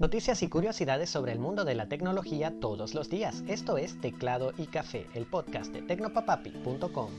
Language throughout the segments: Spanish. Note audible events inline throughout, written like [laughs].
Noticias y curiosidades sobre el mundo de la tecnología todos los días. Esto es Teclado y Café, el podcast de tecnopapapi.com.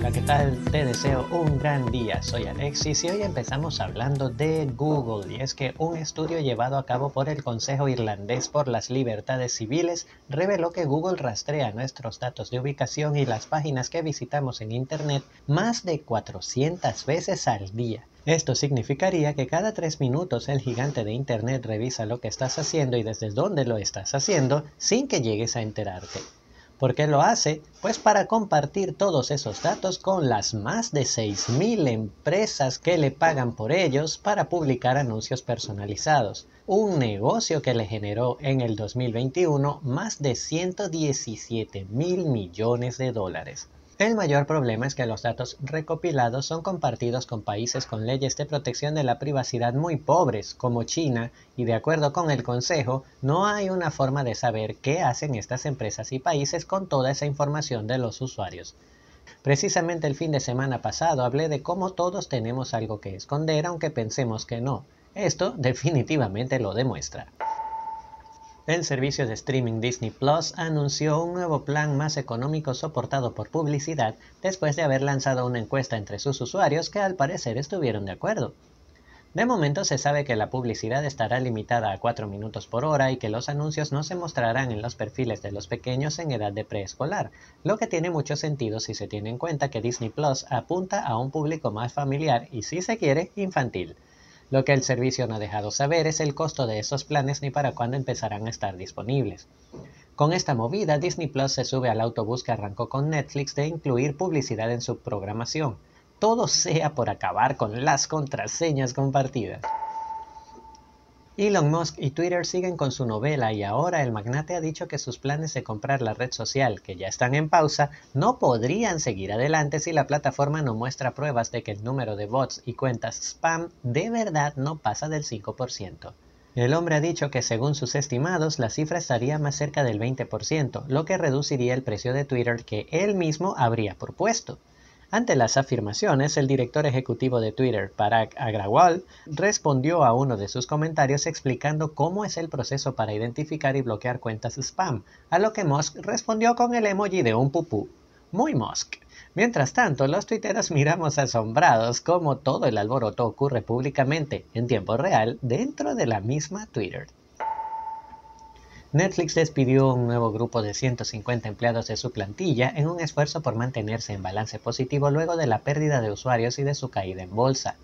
Hola, ¿qué tal? Te deseo un gran día. Soy Alexis y hoy empezamos hablando de Google. Y es que un estudio llevado a cabo por el Consejo Irlandés por las Libertades Civiles reveló que Google rastrea nuestros datos de ubicación y las páginas que visitamos en Internet más de 400 veces al día. Esto significaría que cada tres minutos el gigante de Internet revisa lo que estás haciendo y desde dónde lo estás haciendo sin que llegues a enterarte. ¿Por qué lo hace? Pues para compartir todos esos datos con las más de 6.000 empresas que le pagan por ellos para publicar anuncios personalizados. Un negocio que le generó en el 2021 más de 117 mil millones de dólares. El mayor problema es que los datos recopilados son compartidos con países con leyes de protección de la privacidad muy pobres, como China, y de acuerdo con el Consejo, no hay una forma de saber qué hacen estas empresas y países con toda esa información de los usuarios. Precisamente el fin de semana pasado hablé de cómo todos tenemos algo que esconder aunque pensemos que no. Esto [laughs] definitivamente lo demuestra. El servicio de streaming Disney Plus anunció un nuevo plan más económico soportado por publicidad después de haber lanzado una encuesta entre sus usuarios que al parecer estuvieron de acuerdo. De momento se sabe que la publicidad estará limitada a 4 minutos por hora y que los anuncios no se mostrarán en los perfiles de los pequeños en edad de preescolar, lo que tiene mucho sentido si se tiene en cuenta que Disney Plus apunta a un público más familiar y si se quiere infantil. Lo que el servicio no ha dejado saber es el costo de esos planes ni para cuándo empezarán a estar disponibles. Con esta movida, Disney Plus se sube al autobús que arrancó con Netflix de incluir publicidad en su programación. Todo sea por acabar con las contraseñas compartidas. Elon Musk y Twitter siguen con su novela y ahora el magnate ha dicho que sus planes de comprar la red social, que ya están en pausa, no podrían seguir adelante si la plataforma no muestra pruebas de que el número de bots y cuentas spam de verdad no pasa del 5%. El hombre ha dicho que según sus estimados la cifra estaría más cerca del 20%, lo que reduciría el precio de Twitter que él mismo habría propuesto. Ante las afirmaciones, el director ejecutivo de Twitter, Parag Agrawal, respondió a uno de sus comentarios explicando cómo es el proceso para identificar y bloquear cuentas spam, a lo que Musk respondió con el emoji de un pupú. Muy Musk. Mientras tanto, los tuiteros miramos asombrados cómo todo el alboroto ocurre públicamente, en tiempo real, dentro de la misma Twitter. Netflix despidió un nuevo grupo de 150 empleados de su plantilla en un esfuerzo por mantenerse en balance positivo luego de la pérdida de usuarios y de su caída en bolsa.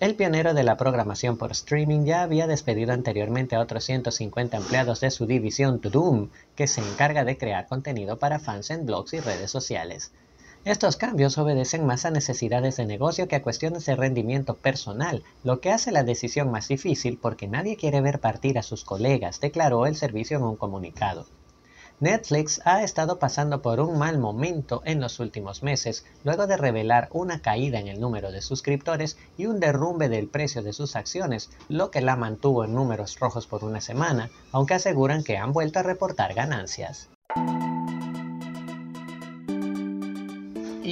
El pionero de la programación por streaming ya había despedido anteriormente a otros 150 empleados de su división Doom, que se encarga de crear contenido para fans en blogs y redes sociales. Estos cambios obedecen más a necesidades de negocio que a cuestiones de rendimiento personal, lo que hace la decisión más difícil porque nadie quiere ver partir a sus colegas, declaró el servicio en un comunicado. Netflix ha estado pasando por un mal momento en los últimos meses, luego de revelar una caída en el número de suscriptores y un derrumbe del precio de sus acciones, lo que la mantuvo en números rojos por una semana, aunque aseguran que han vuelto a reportar ganancias.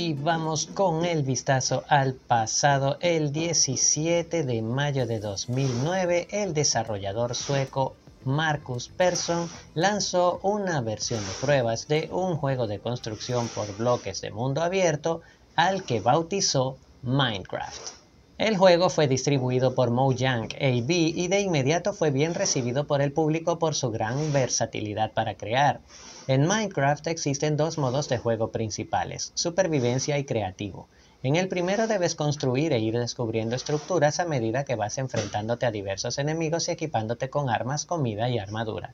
Y vamos con el vistazo al pasado. El 17 de mayo de 2009, el desarrollador sueco Marcus Persson lanzó una versión de pruebas de un juego de construcción por bloques de mundo abierto al que bautizó Minecraft. El juego fue distribuido por Mojang AB y de inmediato fue bien recibido por el público por su gran versatilidad para crear. En Minecraft existen dos modos de juego principales, supervivencia y creativo. En el primero debes construir e ir descubriendo estructuras a medida que vas enfrentándote a diversos enemigos y equipándote con armas, comida y armadura.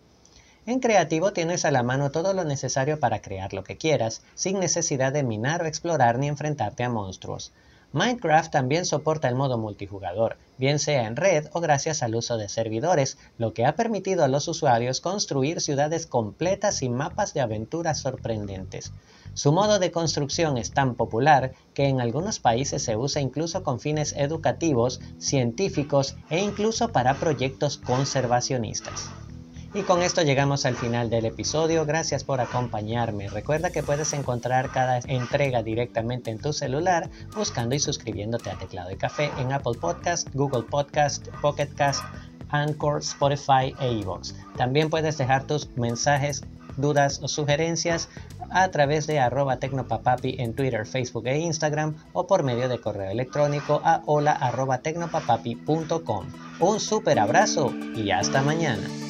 En creativo tienes a la mano todo lo necesario para crear lo que quieras, sin necesidad de minar o explorar ni enfrentarte a monstruos. Minecraft también soporta el modo multijugador, bien sea en red o gracias al uso de servidores, lo que ha permitido a los usuarios construir ciudades completas y mapas de aventuras sorprendentes. Su modo de construcción es tan popular que en algunos países se usa incluso con fines educativos, científicos e incluso para proyectos conservacionistas. Y con esto llegamos al final del episodio. Gracias por acompañarme. Recuerda que puedes encontrar cada entrega directamente en tu celular buscando y suscribiéndote a Teclado de Café en Apple Podcast, Google Podcast, Pocket Cast, Anchor, Spotify e iVoox. También puedes dejar tus mensajes, dudas o sugerencias a través de arroba tecnopapapi en Twitter, Facebook e Instagram o por medio de correo electrónico a hola tecnopapapi.com. Un super abrazo y hasta mañana.